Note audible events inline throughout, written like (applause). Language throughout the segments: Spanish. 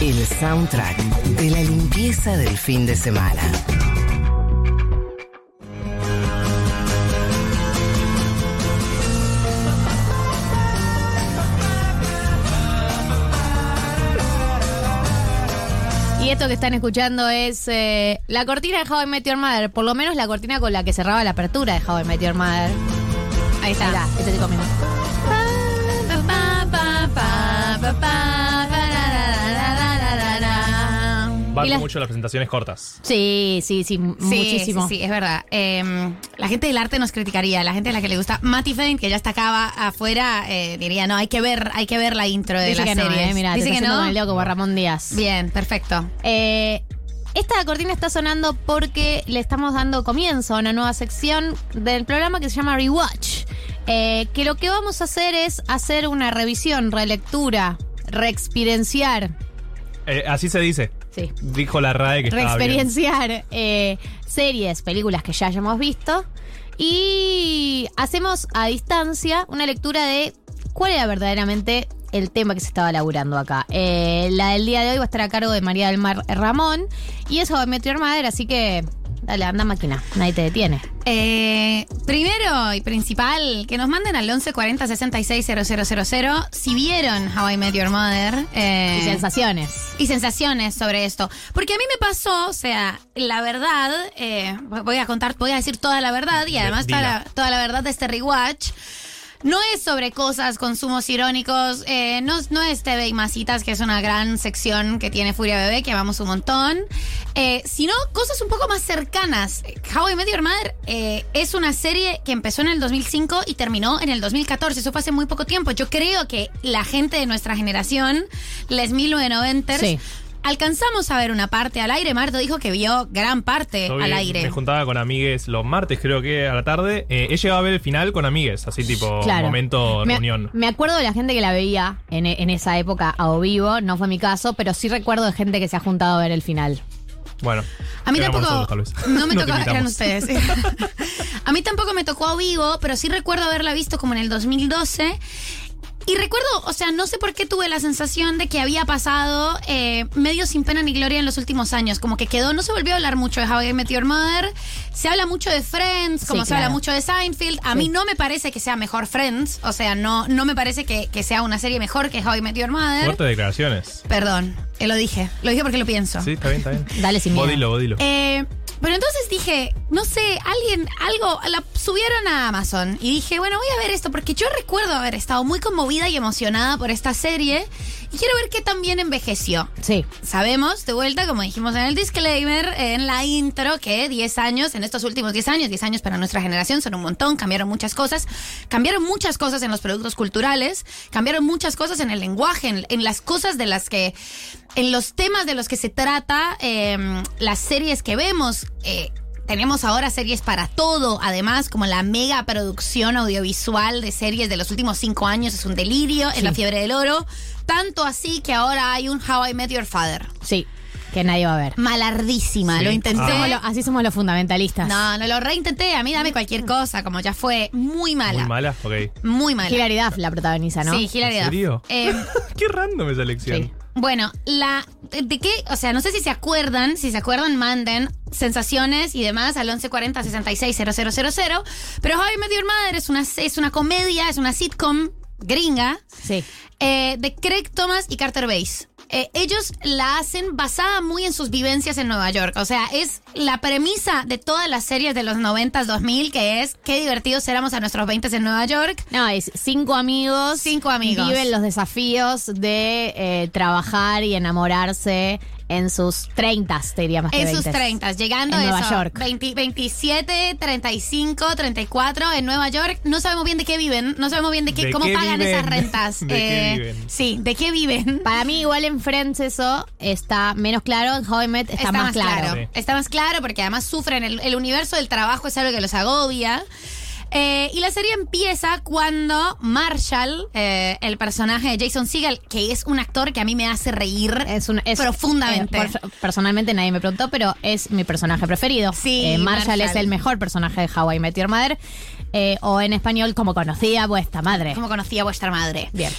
El soundtrack de la limpieza del fin de semana. Y esto que están escuchando es eh, la cortina de How I Met Your Mother. Por lo menos la cortina con la que cerraba la apertura de How I Met Your Mother. Ahí está. Mirá, este estoy la- mucho las presentaciones cortas. Sí, sí, sí, Sí, muchísimo. Sí, sí, es verdad. Eh, la gente del arte nos criticaría, la gente a la que le gusta Matty Feint, que ya está acá afuera, eh, diría, no, hay que ver, hay que ver la intro de Dice la que serie. no, eh, mira, Dice te que no. con el como Ramón Díaz. Bien, perfecto. Eh, esta cortina está sonando porque le estamos dando comienzo a una nueva sección del programa que se llama Rewatch. Eh, que lo que vamos a hacer es hacer una revisión, relectura, reexperienciar. Eh, así se dice. Sí. Dijo la RAE que. Reexperienciar eh, series, películas que ya hayamos visto. Y hacemos a distancia una lectura de cuál era verdaderamente el tema que se estaba laburando acá. Eh, la del día de hoy va a estar a cargo de María del Mar Ramón. Y eso va a meter madera, así que dale, anda máquina, nadie te detiene. Eh, primero y principal, que nos manden al 1140 66 000 si vieron How I Met Your Mother. eh, Y sensaciones. y sensaciones sobre esto. Porque a mí me pasó, o sea, la verdad, eh, voy a contar, voy a decir toda la verdad y además toda la, toda la verdad de este rewatch. No es sobre cosas, consumos irónicos, eh, no, es TV y Masitas, que es una gran sección que tiene Furia Bebé, que amamos un montón, eh, sino cosas un poco más cercanas. How I Met Your Mother eh, es una serie que empezó en el 2005 y terminó en el 2014, eso fue hace muy poco tiempo. Yo creo que la gente de nuestra generación, les 1990ers, Sí. Alcanzamos a ver una parte al aire. Marto dijo que vio gran parte Yo al vi- aire. Me juntaba con amigues los martes, creo que a la tarde. Eh, he llegado a ver el final con amigues, así tipo Claro. momento me, reunión. me acuerdo de la gente que la veía en, en esa época a o vivo, no fue mi caso, pero sí recuerdo de gente que se ha juntado a ver el final. Bueno. A mí éramos tampoco. nosotros, tal vez. (laughs) no me (laughs) te tocó. Eran invitamos. ustedes. (laughs) a mí tampoco me tocó a vivo, pero sí recuerdo haberla visto como en el 2012. Y recuerdo, o sea, no sé por qué tuve la sensación de que había pasado eh, medio sin pena ni gloria en los últimos años. Como que quedó, no se volvió a hablar mucho de How I Met Your Mother. Se habla mucho de Friends, como Sí, se habla mucho de Seinfeld. A Sí. mí no me parece que sea mejor Friends. O sea, no, no me parece que, que sea una serie mejor que How I Met Your Mother. Fuertes declaraciones. Perdón, eh, lo dije. Lo dije porque lo pienso. Sí, está bien, está bien. Dale sin miedo. Bodilo, bodilo. Eh, pero entonces dije, no sé, alguien, algo, la subieron a Amazon y dije, bueno, voy a ver esto porque yo recuerdo haber estado muy conmovida y emocionada por esta serie y quiero ver qué tan bien envejeció. Sí. Sabemos, de vuelta, como dijimos en el disclaimer, en la intro, que 10 años, en estos últimos 10 años, 10 años para nuestra generación son un montón, cambiaron muchas cosas, cambiaron muchas cosas en los productos culturales, cambiaron muchas cosas en el lenguaje, en, en las cosas de las que, en los temas de los que se trata, eh, las series que vemos. Eh, tenemos ahora series para todo, además, como la mega producción audiovisual de series de los últimos cinco años es un delirio, es la fiebre del oro. Tanto así que ahora hay un How I Met Your Father. Sí, que nadie va a ver. Malardísima, Sí. lo intenté. Ah. Somos lo- así somos los fundamentalistas. No, no lo reintenté. A mí dame cualquier cosa, como ya fue muy mala. Muy mala, ok. Muy mala. Hilary Duff la protagoniza, ¿no? Sí, Hilary ¿En Duff. serio? Eh, (laughs) Qué random esa elección. Sí. Bueno, la de qué, o sea, no sé si se acuerdan, si se acuerdan, manden sensaciones y demás al 1140 66 000, pero How I Met Your Mother es una es una comedia, es una sitcom gringa Sí. eh, de Craig Thomas y Carter Bass. Eh, ellos la hacen basada muy en sus vivencias en Nueva York. O sea, es la premisa de todas las series de los 90s, 2000, que es qué divertidos éramos a nuestros 20 en Nueva York. No, es cinco amigos. Cinco amigos. Viven los desafíos de eh, trabajar y enamorarse en sus 30, te diría más que En sus 20s. 30, llegando En a Nueva eso, York. 20 27, 35, 34 en Nueva York. No sabemos bien de qué viven, no sabemos bien de qué, ¿De cómo qué pagan viven? esas rentas. Eh, (laughs) ¿De qué viven? Sí, de qué viven. Para mí, igual en Friends eso está menos claro. En How I Met está, más, claro. Sí. Está más claro porque además sufren. El, el universo del trabajo es algo que los agobia. Eh, y la serie empieza cuando Marshall, eh, el personaje de Jason Segel, que es un actor que a mí me hace reír Es un, es, profundamente. eh, por- personalmente nadie me preguntó, pero es mi personaje preferido. Sí, Marshall, Marshall. es el mejor personaje de How I Met Your Mother. o en español, como conocía vuestra madre. como conocía vuestra madre. Bien.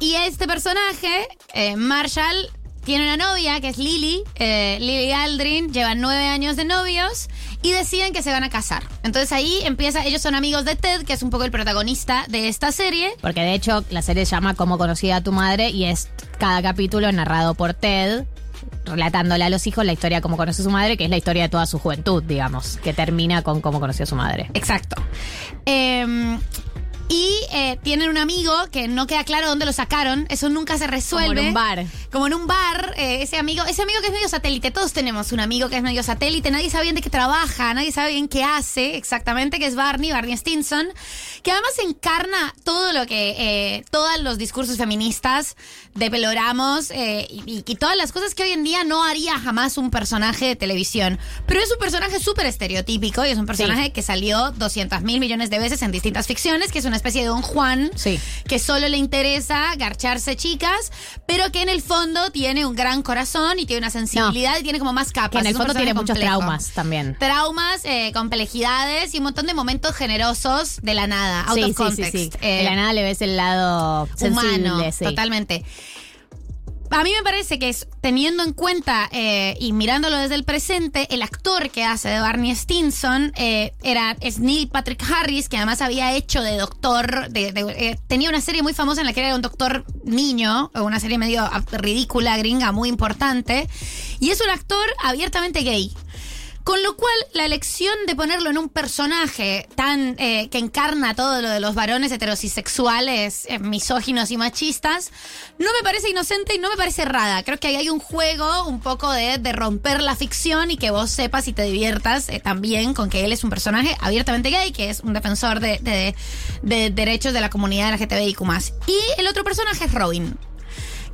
Y este personaje, Marshall, tiene una novia que es Lily, eh, Lily Aldrin, llevan nueve años de novios y deciden que se van a casar. Entonces ahí empieza, ellos son amigos de Ted, que es un poco el protagonista de esta serie. Porque de hecho la serie se llama Cómo conocí a tu madre y es cada capítulo narrado por Ted, relatándole a los hijos la historia de cómo conoció a su madre, que es la historia de toda su juventud, digamos, que termina con cómo conoció a su madre. Exacto. Eh, y eh, tienen un amigo que no queda claro dónde lo sacaron. Eso nunca se resuelve. Como en un bar. Como en un bar. eh, ese amigo, ese amigo que es medio satélite. Todos tenemos un amigo que es medio satélite. Nadie sabe bien de qué trabaja. Nadie sabe bien qué hace exactamente. Que es Barney, Barney Stinson. Que además encarna todo lo que. Eh, todos los discursos feministas de Peloramos. eh, y, y todas las cosas que hoy en día no haría jamás un personaje de televisión. Pero es un personaje súper estereotípico. Y es un personaje que salió 200 mil millones de veces en distintas ficciones. Que es una especie de Don Juan Sí. que solo le interesa garcharse chicas, pero que en el fondo tiene un gran corazón y tiene una sensibilidad y tiene como más capas. Que en el fondo tiene muchos traumas también. Traumas, eh, complejidades y un montón de momentos generosos de la nada, out Sí, of sí, sí, context. sí. Eh, de la nada le ves el lado sensible, humano, totalmente. A mí me parece que es, teniendo en cuenta eh, y mirándolo desde el presente, el actor que hace de Barney Stinson eh, era, es Patrick Harris, que además había hecho de doctor, de, eh, tenía una serie muy famosa en la que era un doctor niño, una serie medio ridícula, gringa, muy importante, y es un actor abiertamente gay. Con lo cual, la elección de ponerlo en un personaje tan eh, que encarna todo lo de los varones heterosexuales, eh, misóginos y machistas, no me parece inocente y no me parece errada. Creo que ahí hay un juego un poco de, romper la ficción y que vos sepas y te diviertas eh, también con que él es un personaje abiertamente gay, que es un defensor de, de- de derechos de la comunidad LGTBIQ+. Y el otro personaje es Robin.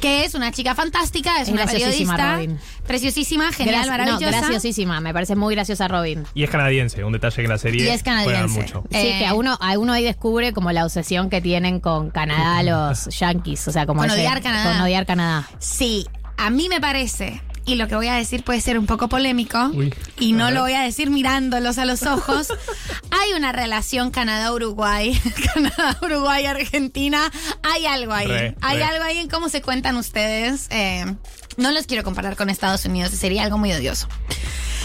Que es una chica fantástica, es, Es una graciosísima, periodista. Robin. Preciosísima, genial, no, maravillosa. graciosísima. Me parece muy graciosa Robin. Y es canadiense, un detalle que en la serie Y es canadiense. mucho. Sí, Eh, que a uno, a uno ahí descubre como la obsesión que tienen con Canadá los (laughs) yankees. O sea, como Con ese- odiar Canadá. Con odiar Canadá. Sí, a mí me parece, y lo que voy a decir puede ser un poco polémico, Uy, y no lo voy a decir mirándolos a los ojos, (laughs) hay una relación Canadá-Uruguay, (laughs) Canadá-Uruguay-Argentina, hay algo ahí, Re, hay re. algo ahí en cómo se cuentan ustedes. eh, no los quiero comparar con Estados Unidos, sería algo muy odioso.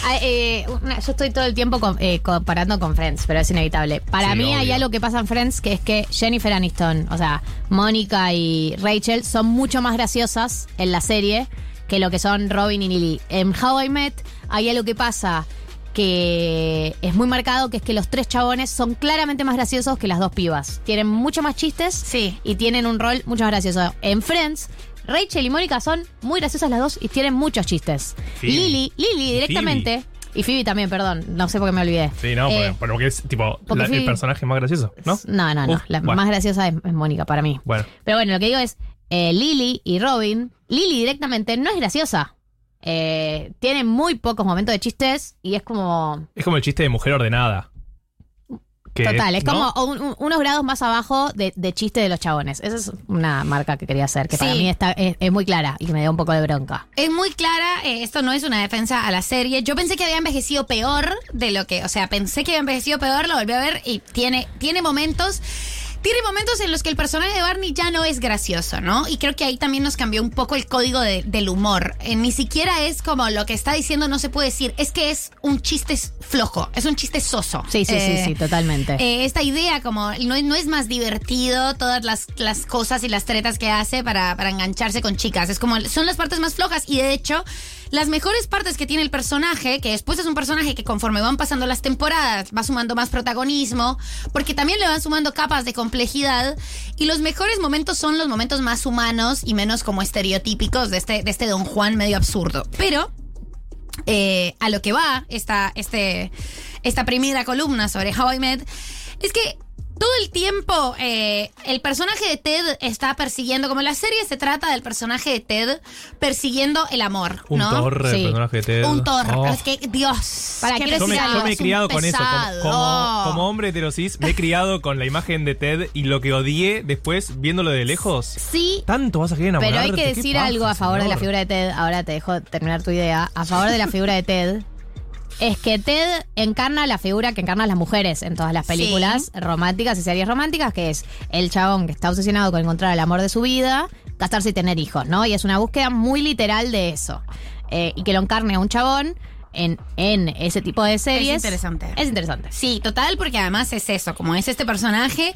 Ah, eh, una- yo estoy todo el tiempo con- eh, comparando con Friends, pero es inevitable. Para Sí, mí hay obvio. algo que pasa en Friends que es que Jennifer Aniston, o sea, Mónica y Rachel son mucho más graciosas en la serie que lo que son Robin y Lily. En How I Met hay algo que pasa que es muy marcado, que es que los tres chabones son claramente más graciosos que las dos pibas. Tienen mucho más chistes Sí. y tienen un rol mucho más gracioso. En Friends, Rachel y Mónica son muy graciosas las dos y tienen muchos chistes. Phoebe. Lily, Lily directamente. Y Phoebe también, perdón, no sé por qué me olvidé. Sí, no, Eh, porque, porque es tipo porque la- el personaje más gracioso, ¿no? No, no, no. Uf, la bueno. más graciosa es, es Mónica para mí. Bueno, Pero bueno, lo que digo es, eh, Lily y Robin, Lily directamente no es graciosa. Eh, tiene muy pocos momentos de chistes y es como... es como el chiste de mujer ordenada. Que, Total, es ¿no? como un- un- unos grados más abajo de, de chiste de los chabones. Esa es una marca que quería hacer, que para Sí. mí está, es, es muy clara y que me da un poco de bronca. Es muy clara, eh, esto no es una defensa a la serie. Yo pensé que había envejecido peor de lo que, o sea, pensé que había envejecido peor, lo volví a ver y tiene, tiene momentos. Tiene momentos en los que el personaje de Barney ya no es gracioso, ¿no? Y creo que ahí también nos cambió un poco el código de- del humor. Eh, ni siquiera es como lo que está diciendo, no se puede decir. Es que es un chiste flojo, es un chiste soso. Sí, sí, Eh, sí, sí, totalmente. eh, esta idea como no, es- no es más divertido todas las, las cosas y las tretas que hace para, para engancharse con chicas. Es como, son las partes más flojas y de hecho, las mejores partes que tiene el personaje, que después es un personaje que conforme van pasando las temporadas va sumando más protagonismo, porque también le van sumando capas de complejidad y los mejores momentos son los momentos más humanos y menos como estereotípicos de este, de este Don Juan medio absurdo. Pero eh, a lo que va esta, este, esta primera columna sobre How es que todo el tiempo eh, el personaje de Ted está persiguiendo, como la serie se trata del personaje de Ted persiguiendo el amor, Un ¿no? torre, Sí. el personaje de Ted. Un Thor. Oh. Es que, Dios. Para, qué Yo me, yo me he criado con eso, como, como, como hombre heterosis, me he criado con la imagen de Ted y lo que odié después viéndolo de lejos. Sí, Tanto vas a querer enamorarte. pero hay que decir algo a favor de la figura de Ted. Ahora te dejo terminar tu idea. A favor de la figura de Ted. Es que Ted encarna la figura que encarnan las mujeres en todas las películas románticas y series románticas, que es el chabón que está obsesionado con encontrar el amor de su vida, casarse y tener hijos, ¿no? Y es una búsqueda muy literal de eso. Eh, y que lo encarne a un chabón en, en ese tipo de series. interesante. Es interesante. Sí, total, porque además es eso, como es este personaje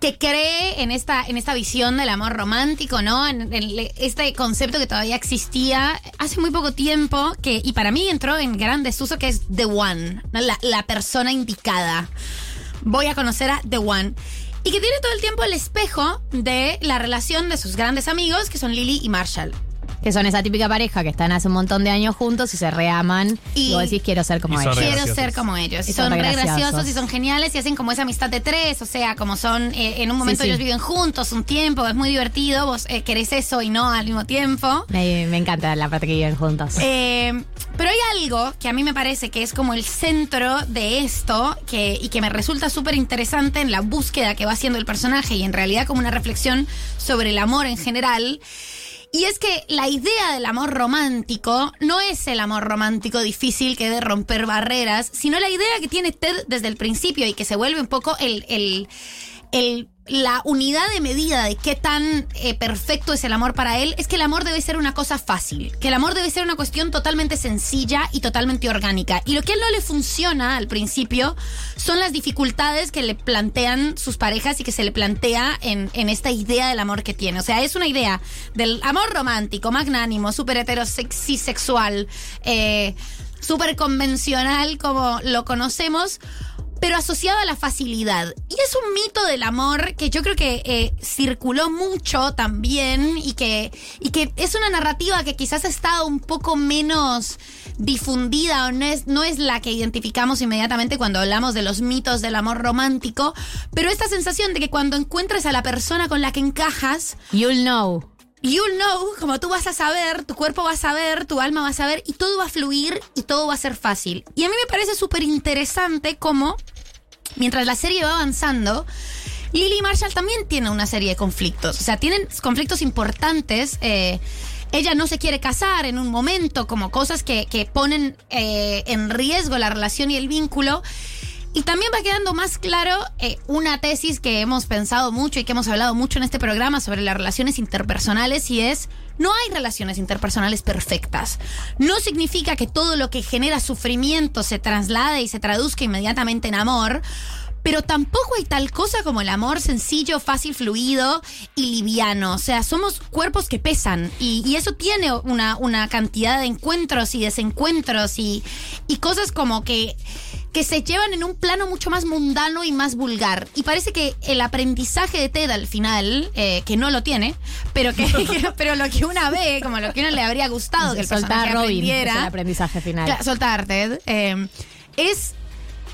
que cree en esta, en esta visión del amor romántico, ¿no? En, este concepto que todavía existía hace muy poco tiempo, que, y para mí entró en gran desuso, que es The One, la, la persona indicada. Voy a conocer a The One. Y que tiene todo el tiempo el espejo de la relación de sus grandes amigos, que son Lily y Marshall. Que son esa típica pareja que están hace un montón de años juntos y se reaman. Y- Y, vos decís, quiero ser como ellos. Quiero ser como ellos. Y son, son re re graciosos. graciosos y son geniales y hacen como esa amistad de tres. O sea, como son, eh, en un momento sí. ellos viven juntos un tiempo, es muy divertido. Vos eh, querés eso y no al mismo tiempo. Me, me encanta la parte que viven juntos. Eh, pero hay algo que a mí me parece que es como el centro de esto que, y que me resulta súper interesante en la búsqueda que va haciendo el personaje y en realidad como una reflexión sobre el amor en general. Y es que la idea del amor romántico no es el amor romántico difícil que de romper barreras, sino la idea que tiene Ted desde el principio y que se vuelve un poco el, el, el- la unidad de medida de qué tan eh, perfecto es el amor para él, es que el amor debe ser una cosa fácil, que el amor debe ser una cuestión totalmente sencilla y totalmente orgánica. Y lo que a él no le funciona al principio son las dificultades que le plantean sus parejas y que se le plantea en, en esta idea del amor que tiene. O sea, es una idea del amor romántico, magnánimo, súper heterosexy, sexual, eh, súper convencional como lo conocemos pero asociado a la facilidad. Y es un mito del amor que yo creo que eh, circuló mucho también y que, y que es una narrativa que quizás ha estado un poco menos difundida o no es, no es la que identificamos inmediatamente cuando hablamos de los mitos del amor romántico, pero esta sensación de que cuando encuentres a la persona con la que encajas, You'll know. You'll know, como tú vas a saber, tu cuerpo va a saber, tu alma va a saber, y todo va a fluir y todo va a ser fácil. Y a mí me parece súper interesante cómo, mientras la serie va avanzando, Lily Marshall también tiene una serie de conflictos. O sea, tienen conflictos importantes. eh, ella no se quiere casar en un momento, como cosas que, que ponen eh, en riesgo la relación y el vínculo. Y también va quedando más claro eh, una tesis que hemos pensado mucho y que hemos hablado mucho en este programa sobre las relaciones interpersonales y es, no hay relaciones interpersonales perfectas. No significa que todo lo que genera sufrimiento se traslade y se traduzca inmediatamente en amor. Pero tampoco hay tal cosa como el amor sencillo, fácil, fluido y liviano. O sea, somos cuerpos que pesan y, y eso tiene una, una cantidad de encuentros y desencuentros y, y cosas como que, que se llevan en un plano mucho más mundano y más vulgar. Y parece que el aprendizaje de Ted al final, eh, que no lo tiene, pero que, (laughs) (laughs) pero lo que una ve, como lo que uno le habría gustado que el Soltar Robin. aprendiera, Es el aprendizaje final. Claro, soltar, Ted. eh, es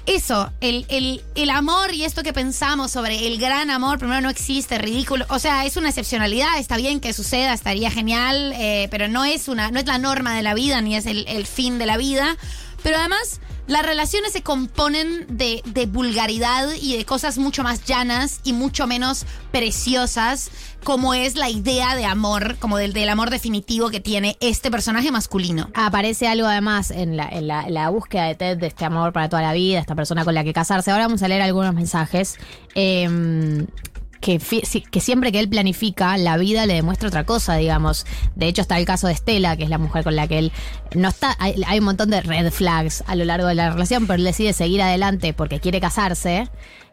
eso, el, el, el amor y esto que pensamos sobre el gran amor, primero no existe, ridículo. O sea, es una excepcionalidad, está bien que suceda, estaría genial, eh, pero no es una, no es la norma de la vida, ni es el, el fin de la vida. Pero además, las relaciones se componen de, de vulgaridad y de cosas mucho más llanas y mucho menos preciosas, como es la idea de amor, como del, del amor definitivo que tiene este personaje masculino. Aparece algo además en la, en la- búsqueda de Ted de este amor para toda la vida, esta persona con la que casarse. Ahora vamos a leer algunos mensajes. eh, que, que siempre que él planifica, la vida le demuestra otra cosa, digamos. De hecho, está el caso de Estela, que es la mujer con la que él no está. Hay, un montón de red flags a lo largo de la relación, pero él decide seguir adelante porque quiere casarse.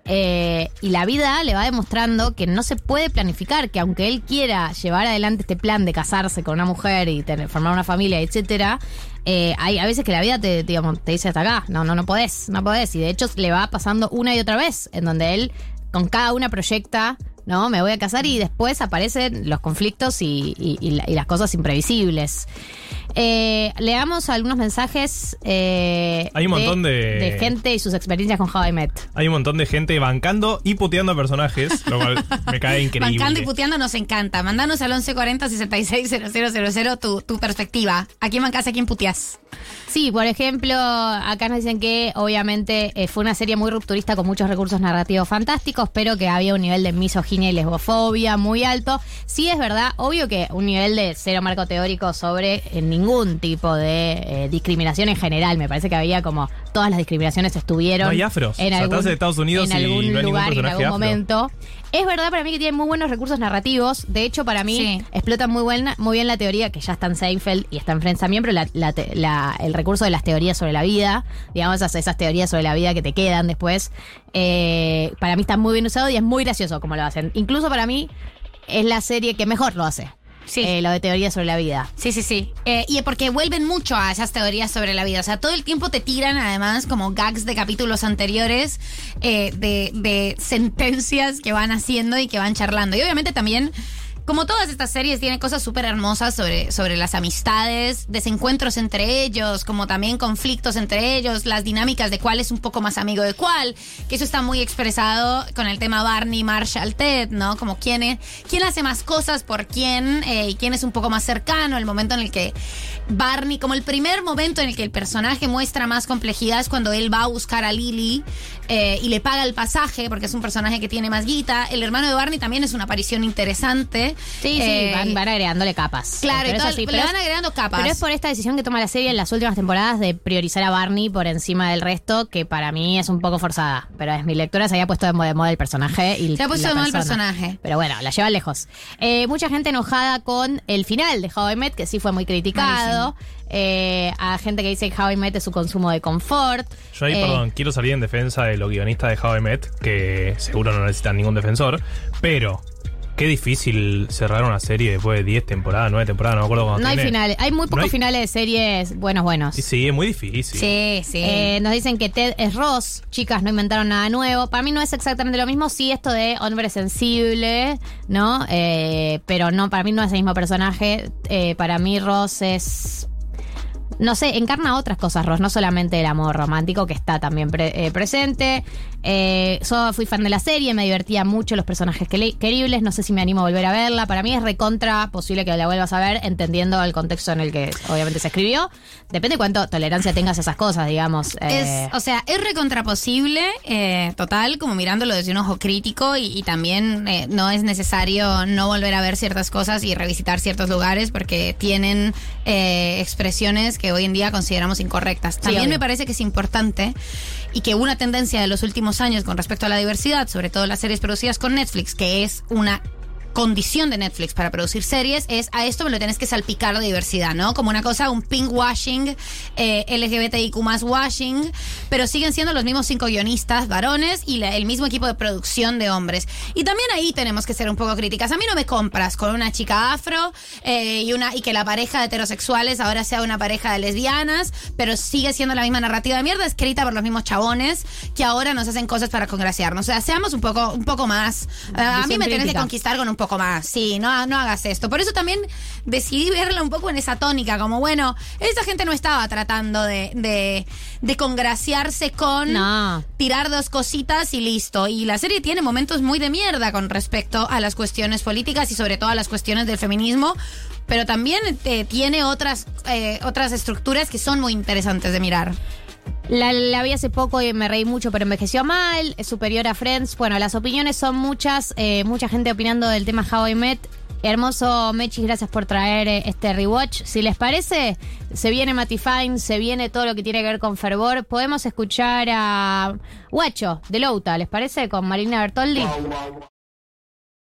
Eh, y la vida le va demostrando que no se puede planificar, que aunque él quiera llevar adelante este plan de casarse con una mujer y formar una familia, etcétera, eh, hay a veces que la vida te, digamos, te dice hasta acá, no, no, no podés, no podés. Y de hecho le va pasando una y otra vez, en donde él con cada una proyecta, ¿no? Me voy a casar y después aparecen los conflictos y, y- y la- y las cosas imprevisibles. Eh, leamos algunos mensajes. eh, Hay un montón de- de gente y sus experiencias con How I Met. Hay un montón de gente bancando y puteando a personajes, lo cual me cae (laughs) increíble. Bancando y puteando nos encanta. Mandanos al 1140 660000 tu, tu perspectiva. ¿A quién bancás, a quién puteás? Sí, por ejemplo, acá nos dicen que obviamente eh, fue una serie muy rupturista con muchos recursos narrativos fantásticos, pero que había un nivel de misoginia misoginia y lesbofobia muy alto. Sí es verdad, obvio que un nivel de cero marco teórico sobre eh, ningún tipo de eh, discriminación en general. Me parece que había como todas las discriminaciones estuvieron No hay afros. en O sea, algún, en Estados Unidos en y algún no hay lugar y en algún afro. momento. Es verdad para mí que tiene muy buenos recursos narrativos. De hecho, para mí Sí. explota muy, buena, muy bien la teoría, que ya está en Seinfeld y está en Friends también, pero la- la la- el recurso de las teorías sobre la vida, digamos, esas, esas teorías sobre la vida que te quedan después, eh, para mí está muy bien usado y es muy gracioso como lo hacen. Incluso para mí es la serie que mejor lo hace. Sí. Eh, lo de teorías sobre la vida. Sí, sí, sí. Eh, y porque vuelven mucho a esas teorías sobre la vida. O sea, todo el tiempo te tiran además como gags de capítulos anteriores eh, de, de sentencias que van haciendo y que van charlando. Y obviamente también, como todas estas series, tiene cosas súper hermosas sobre, sobre las amistades, desencuentros entre ellos, como también conflictos entre ellos, las dinámicas de cuál es un poco más amigo de cuál. Que eso está muy expresado con el tema Barney, Marshall, Ted, ¿no? Como quién, es- quién hace más cosas por quién eh, y quién es un poco más cercano. El momento en el que Barney, como el primer momento en el que el personaje muestra más complejidad es cuando él va a buscar a Lily eh, y le paga el pasaje porque es un personaje que tiene más guita. El hermano de Barney también es una aparición interesante. Sí, Eh, sí, van, van agregándole capas. Claro, Pero y es todo- así, le pero van agregando capas. Pero es por esta decisión que toma la serie en las últimas temporadas de priorizar a Barney por encima del resto, que para mí es un poco forzada. Pero es mi lectora, se había puesto de mo- de moda el personaje. Y Se ha puesto de moda el persona. personaje. Pero bueno, la lleva lejos. Eh, mucha gente enojada con el final de How I Met, que sí fue muy criticado. Eh, a gente que dice que How I Met es su consumo de confort. Yo ahí, Eh, perdón, quiero salir en defensa de los guionistas de How I Met, que seguro no necesitan ningún defensor, pero qué difícil cerrar una serie después de 10 temporadas, 9 temporadas, no me acuerdo cuándo No hay finales. Hay muy No pocos hay- finales de series buenos, buenos. Sí, sí, es muy difícil. Sí, sí. Eh, nos dicen que Ted es Ross, chicas, no inventaron nada nuevo. Para mí no es exactamente lo mismo, sí esto de hombre sensible, ¿no? Eh, pero no, para mí no es el mismo personaje. Eh, para mí Ross es... No sé, encarna otras cosas, Ross, no solamente el amor romántico que está también pre- eh, presente. Eh, yo fui fan de la serie, me divertía mucho los personajes queribles, no sé si me animo a volver a verla. Para mí es recontra posible que la vuelvas a ver, entendiendo el contexto en el que obviamente se escribió. Depende cuánto tolerancia tengas a esas cosas, digamos. Eh, Es, o sea, es recontraposible, eh, total, como mirándolo desde un ojo crítico y, y también eh, no es necesario no volver a ver ciertas cosas y revisitar ciertos lugares porque tienen expresiones que hoy en día consideramos incorrectas. También me parece que es importante y que una tendencia de los últimos años con respecto a la diversidad, sobre todo las series producidas con Netflix, que es una condición de Netflix para producir series es a esto me lo tienes que salpicar de diversidad, ¿no? Como una cosa, un pink washing, eh, LGBTIQ más washing, pero siguen siendo los mismos cinco guionistas varones y la- el mismo equipo de producción de hombres. Y también ahí tenemos que ser un poco críticas. A mí no me compras con una chica afro eh, y, una, y que la pareja de heterosexuales ahora sea una pareja de lesbianas, pero sigue siendo la misma narrativa de mierda escrita por los mismos chabones que ahora nos hacen cosas para congraciarnos. O sea, seamos un poco, un poco más. eh, a mí me tenés que conquistar con un poco más. Sí, no, no hagas esto. Por eso también decidí verla un poco en esa tónica, como bueno, esa gente no estaba tratando de, de, de congraciarse con No. tirar dos cositas y listo. Y la serie tiene momentos muy de mierda con respecto a las cuestiones políticas y sobre todo a las cuestiones del feminismo. Pero también eh, tiene otras, eh, otras estructuras que son muy interesantes de mirar. La, la vi hace poco y me reí mucho, pero envejeció mal. Es superior a Friends. Bueno, las opiniones son muchas. eh, mucha gente opinando del tema How I Met. Hermoso Mechis, gracias por traer eh, este rewatch. Si les parece, se viene Matty Fine, se viene todo lo que tiene que ver con Fervor. Podemos escuchar a Guacho de Louta, ¿les parece? Con Marina Bertoldi.